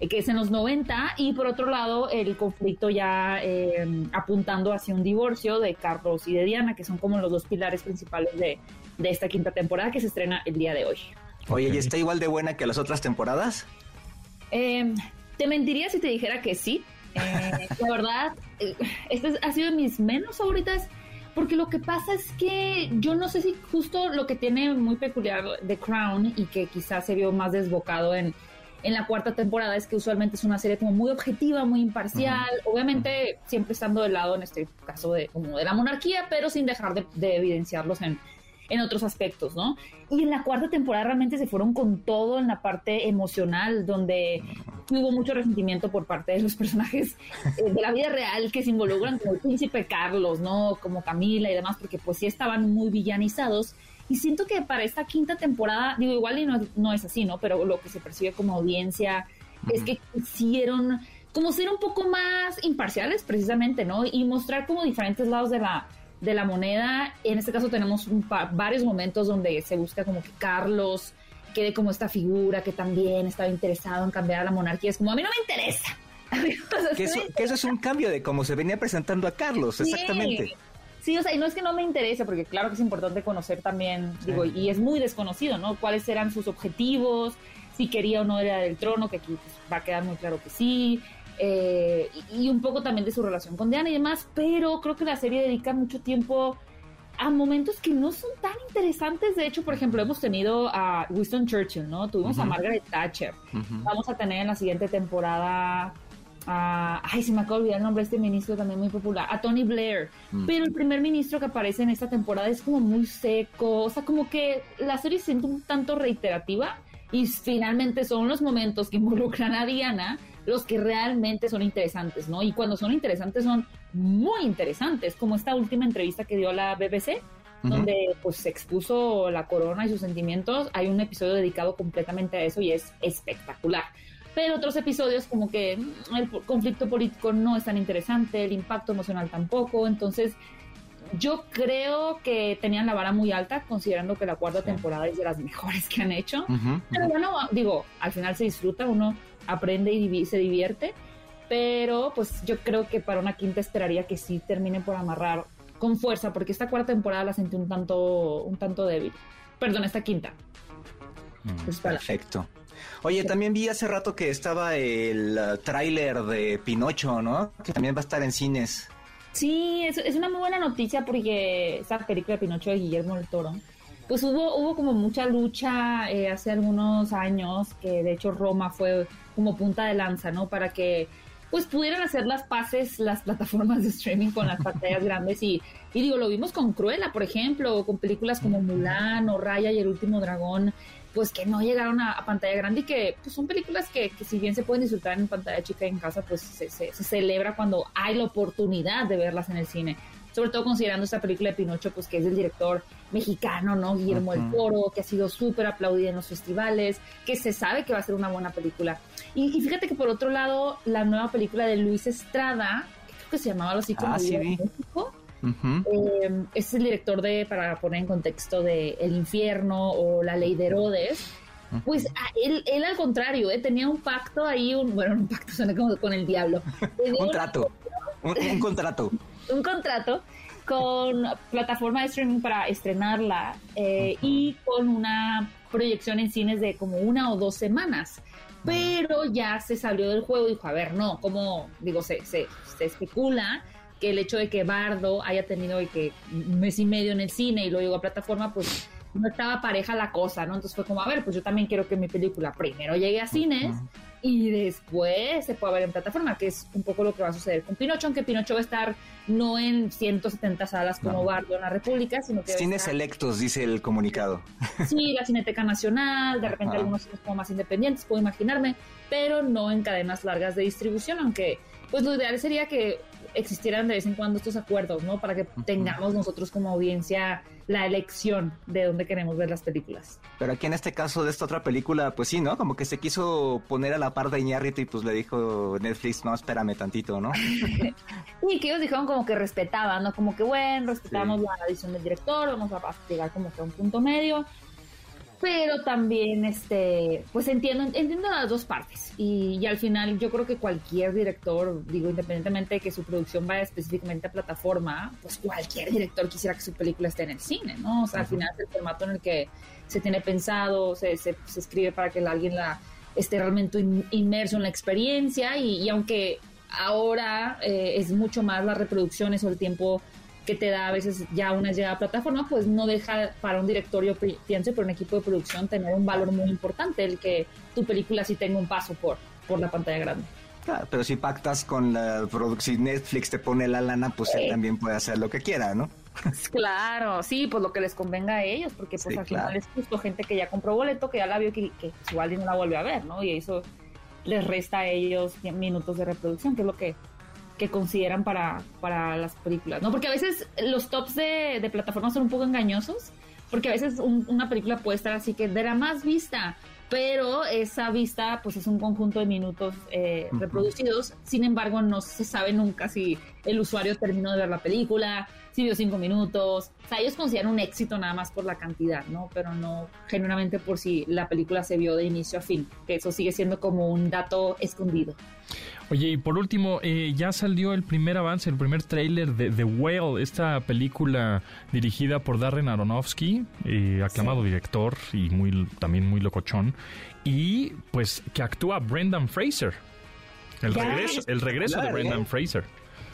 que es en los 90, y por otro lado el conflicto ya eh, apuntando hacia un divorcio de Carlos y de Diana, que son como los dos pilares principales de, de esta quinta temporada que se estrena el día de hoy. Oye. ¿y está igual de buena que las otras temporadas? Eh, te mentiría si te dijera que sí. Eh, [laughs] la verdad, eh, esta es- ha sido de mis menos favoritas. Porque lo que pasa es que yo no sé si justo lo que tiene muy peculiar The Crown y que quizás se vio más desbocado en, en la cuarta temporada es que usualmente es una serie como muy objetiva, muy imparcial, obviamente siempre estando del lado en este caso de como de la monarquía, pero sin dejar de, de evidenciarlos en, en otros aspectos, ¿no? Y en la cuarta temporada realmente se fueron con todo en la parte emocional, donde hubo mucho resentimiento por parte de los personajes eh, de la vida real que se involucran, como el príncipe Carlos, ¿no? Como Camila y demás, porque pues sí estaban muy villanizados. Y siento que para esta quinta temporada, digo, igual y no, no es así, ¿no? Pero lo que se percibe como audiencia es que quisieron como ser un poco más imparciales precisamente, ¿no? Y mostrar como diferentes lados de la, de la moneda. En este caso tenemos un pa- varios momentos donde se busca como que Carlos quede como esta figura que también estaba interesado en cambiar a la monarquía. Es como, a mí no me interesa. [laughs] Que eso, que eso es un cambio de cómo se venía presentando a Carlos, exactamente. Sí. O sea, y no es que no me interese, porque claro que es importante conocer también, digo, y es muy desconocido, ¿no? Cuáles eran sus objetivos, si quería o no era del trono, que aquí pues, va a quedar muy claro que sí, eh, y, y un poco también de su relación con Diana y demás, pero creo que la serie dedica mucho tiempo a momentos que no son tan interesantes. De hecho, por ejemplo, hemos tenido a Winston Churchill, ¿no? Tuvimos a. Margaret Thatcher. Vamos a tener en la siguiente temporada a, ay, se me acaba de olvidar el nombre de este ministro también muy popular, a Tony Blair. Mm. Pero el primer ministro que aparece en esta temporada es como muy seco, o sea, como que la serie se siente un tanto reiterativa y finalmente son los momentos que [laughs] involucran a Diana los que realmente son interesantes, ¿no? Y cuando son interesantes son muy interesantes, como esta última entrevista que dio la BBC, donde pues se expuso la corona y sus sentimientos. Hay un episodio dedicado completamente a eso y es espectacular. Pero otros episodios como que mm, el conflicto político no es tan interesante, el impacto emocional tampoco, entonces yo creo que tenían la vara muy alta considerando que la cuarta temporada es de las [laughs] mejores que han hecho. Ujú, Pero bueno, digo, al final se disfruta, uno aprende y divi- se divierte, pero pues yo creo que para una quinta esperaría que sí termine por amarrar con fuerza, porque esta cuarta temporada la sentí un tanto, un tanto débil. Perdón, esta quinta. Pues para- Perfecto. Oye, también vi hace rato que estaba el uh, tráiler de Pinocho, ¿no? Que también va a estar en cines. Sí, es, es una muy buena noticia porque esa película de Pinocho de Guillermo del Toro, pues hubo, hubo como mucha lucha eh, hace algunos años, que de hecho Roma fue como punta de lanza, ¿no? Para que pues pudieran hacer las paces las plataformas de streaming con las pantallas [laughs] grandes y, y digo, lo vimos con Cruella, por ejemplo, o con películas como Mulan o Raya y el último dragón, pues que no llegaron a, a pantalla grande y que pues, son películas que, que si bien se pueden disfrutar en pantalla chica en casa, pues se, se- se celebra cuando hay la oportunidad de verlas en el cine. Sobre todo considerando esta película de Pinocho, pues que es del director mexicano, ¿no? Guillermo del Ujú. Toro, que ha sido súper aplaudida en los festivales, que se sabe que va a ser una buena película. Y, y fíjate que por otro lado, la nueva película de Luis Estrada, que creo que se llamaba algo así como Ah, sí, Viva eh, es el director de, para poner en contexto, de El Infierno o La Ley de Herodes. Pues a él, él al contrario, eh, tenía un pacto ahí, un, bueno, un pacto suena como con el diablo. [laughs] Un trato. Un, un [laughs] contrato. un contrato con plataforma de streaming para estrenarla eh, y con una proyección en cines de como una o dos semanas. Pero ya se salió del juego y dijo, a ver, no, como digo, se, se, se especula que el hecho de que Bardo haya tenido y que un mes y medio en el cine y luego llegó a plataforma, pues no estaba pareja la cosa, ¿no? Entonces fue como, a ver, pues yo también quiero que mi película primero llegue a cines y después se pueda ver en plataforma, que es un poco lo que va a suceder con Pinocho, aunque Pinocho va a estar no en 170 salas como No. Bardo en la República, sino que Cines estar- selectos, dice el comunicado. [laughs] Sí, la Cineteca Nacional, de repente algunos cines como más independientes, puedo imaginarme, pero no en cadenas largas de distribución, aunque pues lo ideal sería que existieran de vez en cuando estos acuerdos, ¿no? Para que tengamos nosotros como audiencia la elección de dónde queremos ver las películas. Pero aquí en este caso de esta otra película, pues sí, ¿no? Como que se quiso poner a la par de Iñárritu y pues le dijo Netflix, no, espérame tantito, ¿no? [laughs] Y que ellos dijeron como que respetaban, ¿no? Como que, bueno, respetamos la edición del director, vamos a llegar como que a un punto medio. Pero también, este, pues entiendo, entiendo las dos partes. Y, y al final yo creo que cualquier director, digo, independientemente de que su producción vaya específicamente a plataforma, pues cualquier director quisiera que su película esté en el cine, ¿no? O sea, al final es el formato en el que se tiene pensado, se, se, se escribe para que alguien la esté realmente in- inmerso en la experiencia y, y aunque ahora eh, es mucho más las reproducciones o el tiempo que te da a veces ya una llegada a plataforma, pues no deja para un directorio, pi- pienso, y para un equipo de producción tener un valor muy importante el que tu película sí tenga un paso por, por la pantalla grande. Claro, pero si pactas con la producción, si Netflix te pone la lana, pues él también puede hacer lo que quiera, ¿no? [laughs] Claro, sí, pues lo que les convenga a ellos, porque pues Sí, al claro. final es justo gente que ya compró boleto, que ya la vio, que, que pues, igual no la vuelve a ver, ¿no? Y eso les resta a ellos minutos de reproducción, que es lo que, que consideran para, para las películas, ¿no? Porque a veces los tops de, de plataformas son un poco engañosos, porque a veces un- una película puede estar así que de la más vista, pero esa vista pues es un conjunto de minutos eh, reproducidos, sin embargo no se sabe nunca si el usuario terminó de ver la película, si vio cinco minutos, o sea, ellos consideran un éxito nada más por la cantidad, ¿no? Pero no genuinamente por si la película se vio de inicio a fin, que eso sigue siendo como un dato escondido. Oye, y por último, eh, ya salió el primer avance, el primer tráiler de The Whale, esta película dirigida por Darren Aronofsky, eh, aclamado director y muy también muy locochón, y pues que actúa Brendan Fraser. El Ya. regreso, el regreso de Brendan ¿eh? Fraser.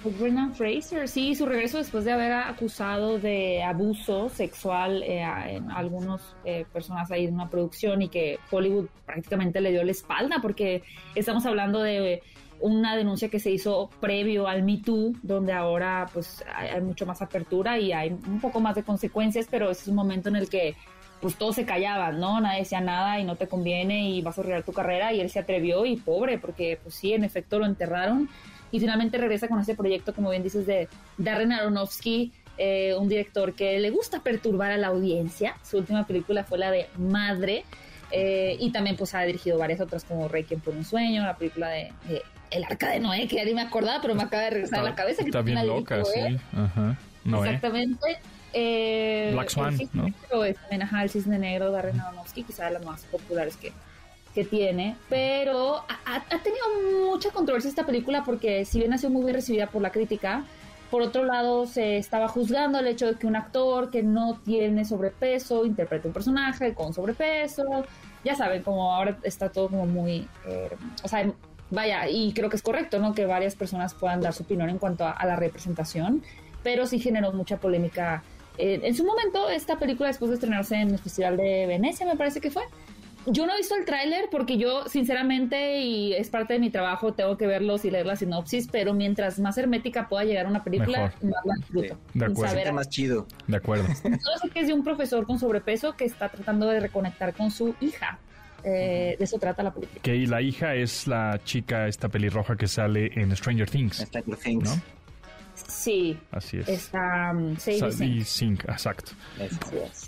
Pues Brendan Fraser, sí, su regreso después de haber acusado de abuso sexual eh, en algunas eh, personas ahí en una producción y que Hollywood prácticamente le dio la espalda porque estamos hablando de una denuncia que se hizo previo al Me Too, donde ahora pues hay, mucho más apertura y hay un poco más de consecuencias, pero ese es un momento en el que pues todos se callaban, ¿no? Nadie decía nada y no te conviene y vas a arreglar tu carrera y él se atrevió y pobre, porque pues sí, en efecto lo enterraron y finalmente regresa con ese proyecto, como bien dices, de Darren Aronofsky, eh, un director que le gusta perturbar a la audiencia. Su última película fue la de Madre. Eh, y también pues ha dirigido varias otras como Requiem por un sueño, la película de, El Arca de Noé, que ya ni me acordaba, pero me acaba de regresar a la cabeza. Que está bien loca, sí. Ajá. Exactamente. Eh, Black Swan, ¿no? Es, el Cisne Negro de Darren Aronofsky, quizá de las más populares que, que tiene, pero ha, tenido mucha controversia esta película porque si bien ha sido muy bien recibida por la crítica, por otro lado se estaba juzgando el hecho de que un actor que no tiene sobrepeso interprete un personaje con sobrepeso, ya saben, como ahora está todo como muy, eh, o sea, vaya, y creo que es correcto, ¿no? Que varias personas puedan dar su opinión en cuanto a, la representación, pero sí generó mucha polémica. Eh, en su momento, esta película, después de estrenarse en el Festival de Venecia, me parece que fue, yo no he visto el tráiler porque yo, sinceramente, y es parte de mi trabajo, tengo que verlos y leer la sinopsis, pero mientras más hermética pueda llegar una película, más la disfruto. De acuerdo. más chido. De acuerdo. [laughs] Solo sé que es de un profesor con sobrepeso que está tratando de reconectar con su hija. Eh, de eso trata la película. Que la hija es la chica, esta pelirroja que sale en Stranger Things. Stranger Things. ¿no? Sí. Así es. Está um, Sadie Sink. exacto.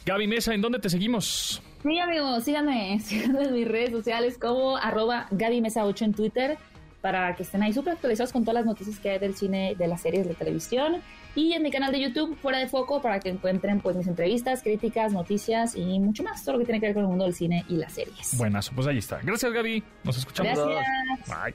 Gaby Mesa, ¿en dónde te seguimos? Sí, amigos, síganme, [laughs] síganme en mis redes sociales como arroba Gaby Mesa 8 en Twitter para que estén ahí súper actualizados con todas las noticias que hay del cine, de las series, de televisión. Y en mi canal de YouTube, Fuera de Foco, para que encuentren pues mis entrevistas, críticas, noticias y mucho más, todo lo que tiene que ver con el mundo del cine y las series. Buenas, pues ahí está. Gracias, Gaby. Nos escuchamos. Gracias. Bye.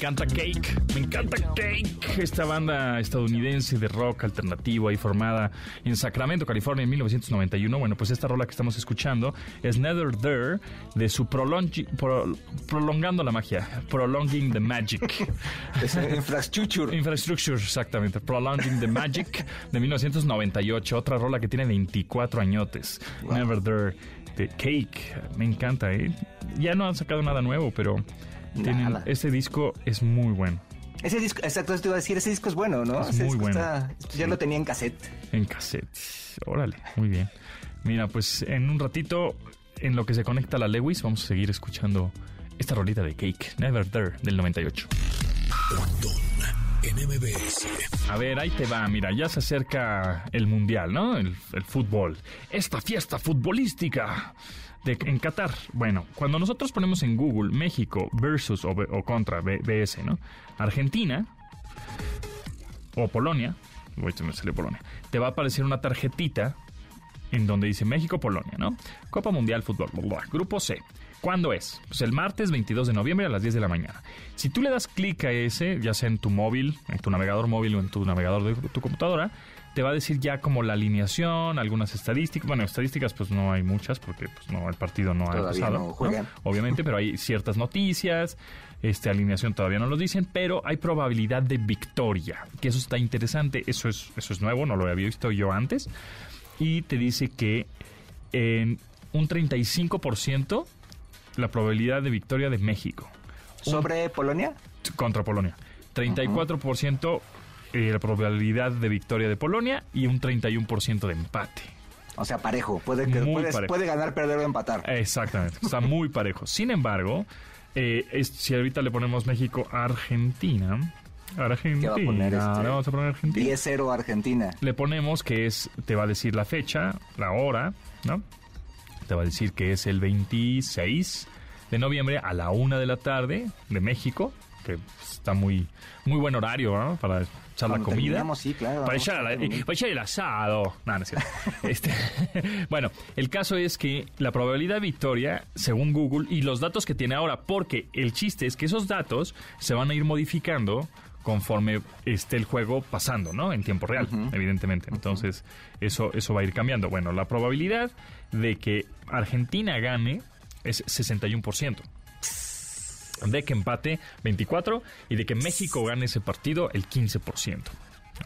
Me encanta Cake, me encanta Cake. Esta banda estadounidense de rock alternativo ahí formada en Sacramento, California en 1991. Bueno, pues esta rola que estamos escuchando es Nether There de su Prolongando la Magia, Prolonging the Magic. [laughs] infrastructure. Infrastructure, exactamente. Prolonging the Magic de 1998. Otra rola que tiene 24 añotes. Never There de Cake. Me encanta, ¿eh? Ya no han sacado nada nuevo, pero este disco es muy bueno. Ese disco, exacto, te iba a decir, ese disco es bueno, ¿no? Es muy bueno. ya lo tenía en cassette. En cassette. Órale, muy bien. Mira, pues en un ratito, en lo que se conecta la Lewis, vamos a seguir escuchando esta rolita de Cake, Never There, del 98. A ver, ahí te va, mira, ya se acerca el Mundial, ¿no? el fútbol. Esta fiesta futbolística en Qatar. Bueno, cuando nosotros ponemos en Google México versus o, contra BS, ¿no? Argentina o Polonia, me salió Polonia, te va a aparecer una tarjetita en donde dice México-Polonia, ¿no? Copa Mundial Fútbol, Grupo C. ¿Cuándo es? Pues el martes 22 de noviembre a las 10 de la mañana. Si tú le das clic a ese, ya sea en tu móvil, en tu navegador móvil o en tu navegador de tu computadora, te va a decir ya como la alineación, algunas estadísticas. Bueno, estadísticas pues no hay muchas porque pues no el partido no ha empezado, obviamente, pero hay ciertas noticias, este alineación todavía no lo dicen, pero hay probabilidad de victoria, que eso está interesante, eso es eso es nuevo, no lo había visto yo antes y te dice que en un 35% la probabilidad de victoria de México. ¿Sobre Polonia? Contra Polonia. 34% eh, la probabilidad de victoria de Polonia y un 31% de empate. O sea, parejo. Puede, puede ganar, perder o empatar. Exactamente. Está muy parejo. Sin embargo, eh, si ahorita le ponemos México a Argentina. Argentina. ¿Qué va a poner este? vamos a poner Argentina. 10-0 Argentina. Le ponemos que es, te va a decir la fecha, la hora, ¿no? Te va a decir que es el 26 de noviembre a la una de la tarde de México, que está muy, muy buen horario, ¿no? Para echar la comida. Sí, claro, para, echar, el asado. No, no [laughs] este, [laughs] bueno, el caso es que la probabilidad de victoria, según Google, y los datos que tiene ahora, porque el chiste es que esos datos se van a ir modificando conforme esté el juego pasando, ¿no? En tiempo real, evidentemente. Entonces, eso, eso va a ir cambiando. Bueno, la probabilidad de que Argentina gane es 61%. De que empate 24 y de que México gane ese partido el 15%.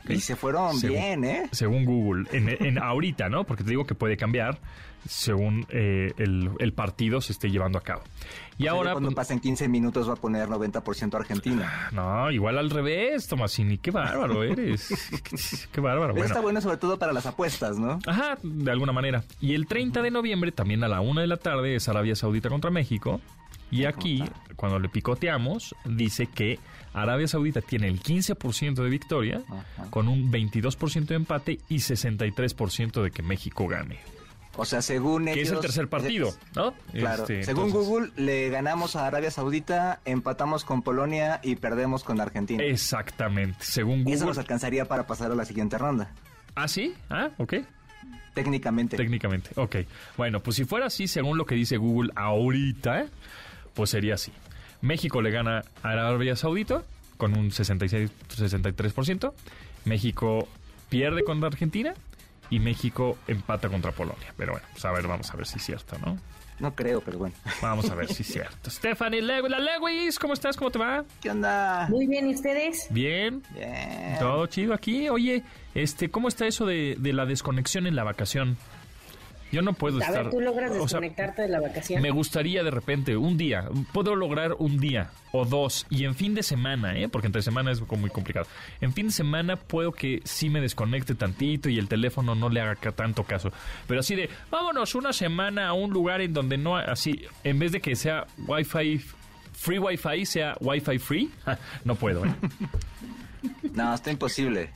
Y se fueron Según- bien, ¿eh? Según Google, en, en ahorita, ¿no? Porque te digo que puede cambiar según eh, el, el partido se esté llevando a cabo. Y ahora, cuando pues, pasen 15 minutos va a poner 90% Argentina. no, igual al revés, Tomasini, qué bárbaro eres. qué, [laughs] qué bárbaro. Eso está Bueno, bueno sobre todo para las apuestas, ¿no? ajá, de alguna manera. Y el 30 de noviembre, también a la una de la tarde, es Arabia Saudita contra México. Y aquí, cuando le picoteamos, dice que Arabia Saudita tiene el 15% de victoria, Ajá. con un 22% de empate y 63% de que México gane. O sea, según Que ellos... es el tercer partido, ¿no? Claro, Este, según entonces, Google le ganamos a Arabia Saudita, empatamos con Polonia y perdemos con Argentina. Exactamente, según Y eso nos Google. alcanzaría para pasar a la siguiente ronda, ¿Ah, sí? Ah, ok. técnicamente. Técnicamente, ok. Bueno, pues si fuera así, según lo que dice Google ahorita, pues sería así. México le gana a Arabia Saudita con un 66, 63%. México pierde contra Argentina y México empata contra Polonia. Pero bueno, pues a ver, vamos a ver si es cierto, ¿no? No creo, pero bueno. Vamos a ver si es cierto. [laughs] Stephanie Lewis, la Lewis, ¿cómo estás? ¿Cómo te va? ¿Qué onda? Muy bien, ¿y ustedes? Bien, Bien. todo chido aquí. Oye, este, ¿cómo está eso de, de la desconexión en la vacación? Yo no puedo A estar. ver, tú logras o sea, desconectarte de la vacación. me gustaría de repente un día, puedo lograr un día o dos y en fin de semana, ¿eh? porque entre semana es como muy complicado. En fin de semana puedo que sí me desconecte tantito y el teléfono no le haga tanto caso. Pero así de, vámonos una semana a un lugar en donde no, así, en vez de que sea Wi-Fi, free Wi-Fi, sea Wi-Fi free, [laughs] no puedo. ¿eh? [laughs] No, está imposible.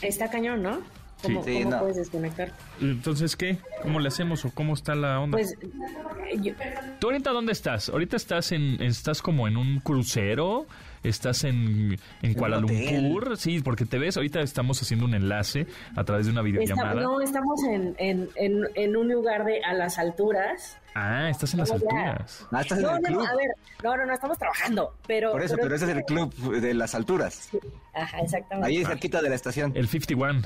Está cañón, ¿no? ¿Cómo, Sí, cómo no. puedes desconectar? Entonces, ¿qué? ¿Cómo le hacemos o cómo está la onda? Pues, eh, yo- ¿Tú ahorita dónde estás? ¿Ahorita estás en estás como en un crucero? ¿Estás en, en Kuala. Lumpur? Sí, porque te ves, ahorita estamos haciendo un enlace a través de una está- videollamada. no, estamos en, en, en, en un lugar de a las alturas. Ah, estás en las alturas. Ah, estás en No, el no, club. no, a ver, no, no, no, estamos trabajando, pero... Por eso, pero ese es el club de las alturas. Ajá, exactamente. Ahí cerquita de la estación. El 51.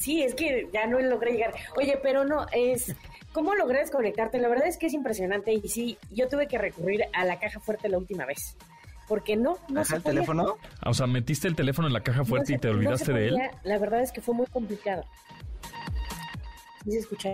Sí, es que ya no logré llegar. Oye, pero no, es... ¿Cómo logré desconectarte? La verdad es que es impresionante y sí, yo tuve que recurrir a la caja fuerte la última vez. Porque no, no Ajá, se el teléfono. Ah, O sea, metiste el teléfono en la caja fuerte No y te no olvidaste de él. La verdad es que fue muy complicado. ¿Sí se escucha?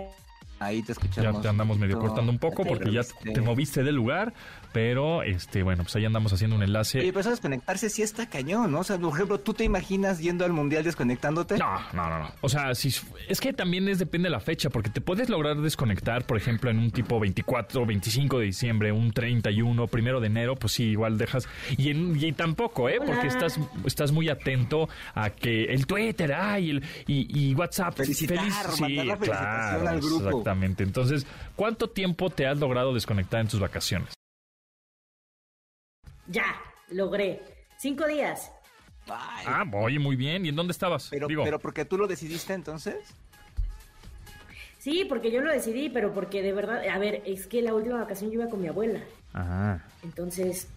Ahí te Ya escuchamos. te andamos medio cortando un poco porque ya Este- te moviste del lugar, pero este, bueno, pues ahí andamos haciendo un enlace. Oye, pero eso desconectarse sí está cañón, ¿no? O sea, por ejemplo, ¿tú te imaginas yendo al mundial desconectándote? No, no, no, no. O sea, si, es que también es depende de la fecha, porque te puedes lograr desconectar, por ejemplo, en un tipo 24, 25 de diciembre, un 31, primero de enero, pues sí, igual dejas. Y, en, y tampoco, ¿eh? Hola. Porque estás, estás muy atento a que el Twitter, ay, el, y, y WhatsApp. Felicitar, mandar la felicitación claro, al grupo. Exactamente. Entonces, ¿cuánto tiempo te has logrado desconectar en tus vacaciones? Ya, logré. Cinco días. Ay, Ah, oye, muy bien. ¿Y en dónde estabas? pero, Digo, pero porque tú lo decidiste entonces. Sí, porque yo lo decidí, pero porque de verdad, a ver, es que la última vacación yo iba con mi abuela. Ah, Entonces,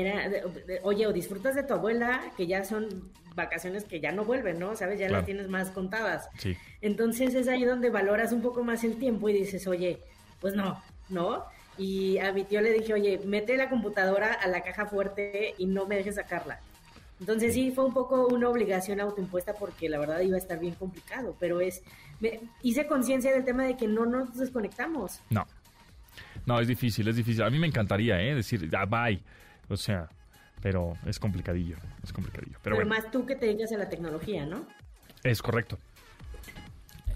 era, de- de- oye, o disfrutas de tu abuela, que ya son vacaciones que ya no vuelven, ¿no? ¿Sabes? Ya Claro. las tienes más contadas. sí. Entonces es ahí donde valoras un poco más el tiempo y dices, oye, pues no, ¿no? Y a mi tío le dije, oye, mete la computadora a la caja fuerte y no me dejes sacarla. Entonces sí, fue un poco una obligación autoimpuesta porque la verdad iba a estar bien complicado, pero es, me, hice conciencia del tema de que no nos desconectamos. No. No, es difícil, es difícil. A mí me encantaría, ¿eh? Decir, ah, bye. O sea, pero es complicadillo, es complicadillo. Pero, Pero, bueno, más tú que te dedicas a la tecnología, ¿no? es correcto.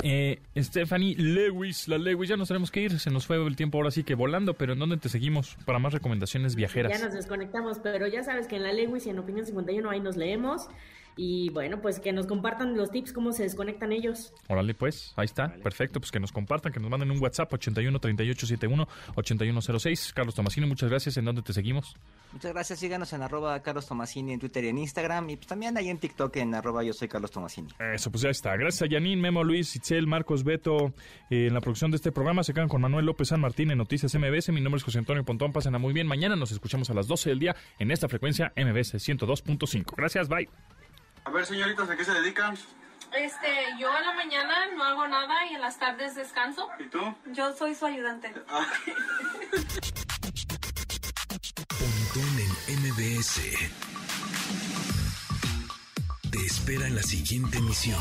Eh, Stephanie Lewis, la Lewis, ya nos tenemos que ir. Se nos fue el tiempo ahora sí que volando, pero ¿en dónde te seguimos para más recomendaciones viajeras? Ya nos desconectamos, pero ya sabes que en la Lewis y en Opinión 51 ahí nos leemos. Y bueno, pues que nos compartan los tips, cómo se desconectan ellos. Órale, pues, ahí está. Perfecto, pues que nos compartan, que nos manden un WhatsApp 81 38 71 8106. Carlos Tomasini, muchas gracias. ¿En dónde te seguimos? Muchas gracias. Síganos en arroba Carlos Tomasini en Twitter y en Instagram. Y pues también ahí en TikTok en arroba yo soy Carlos Tomasini. Eso, pues ya está. Gracias a Yanin, Memo, Luis, Itzel, Marcos, Beto. eh, en la producción de este programa se quedan con Manuel López San Martín en Noticias MBS. Mi nombre es José Antonio Pontón. Pásenla muy bien. Mañana nos escuchamos a las 12 del día en esta frecuencia MBS 102.5. Gracias, bye. A ver, señoritas, ¿a qué se dedican? Este, yo en la mañana no hago nada y en las tardes descanso. ¿Y tú? Yo soy su ayudante. Pontón en MBS. Te espera en la siguiente emisión.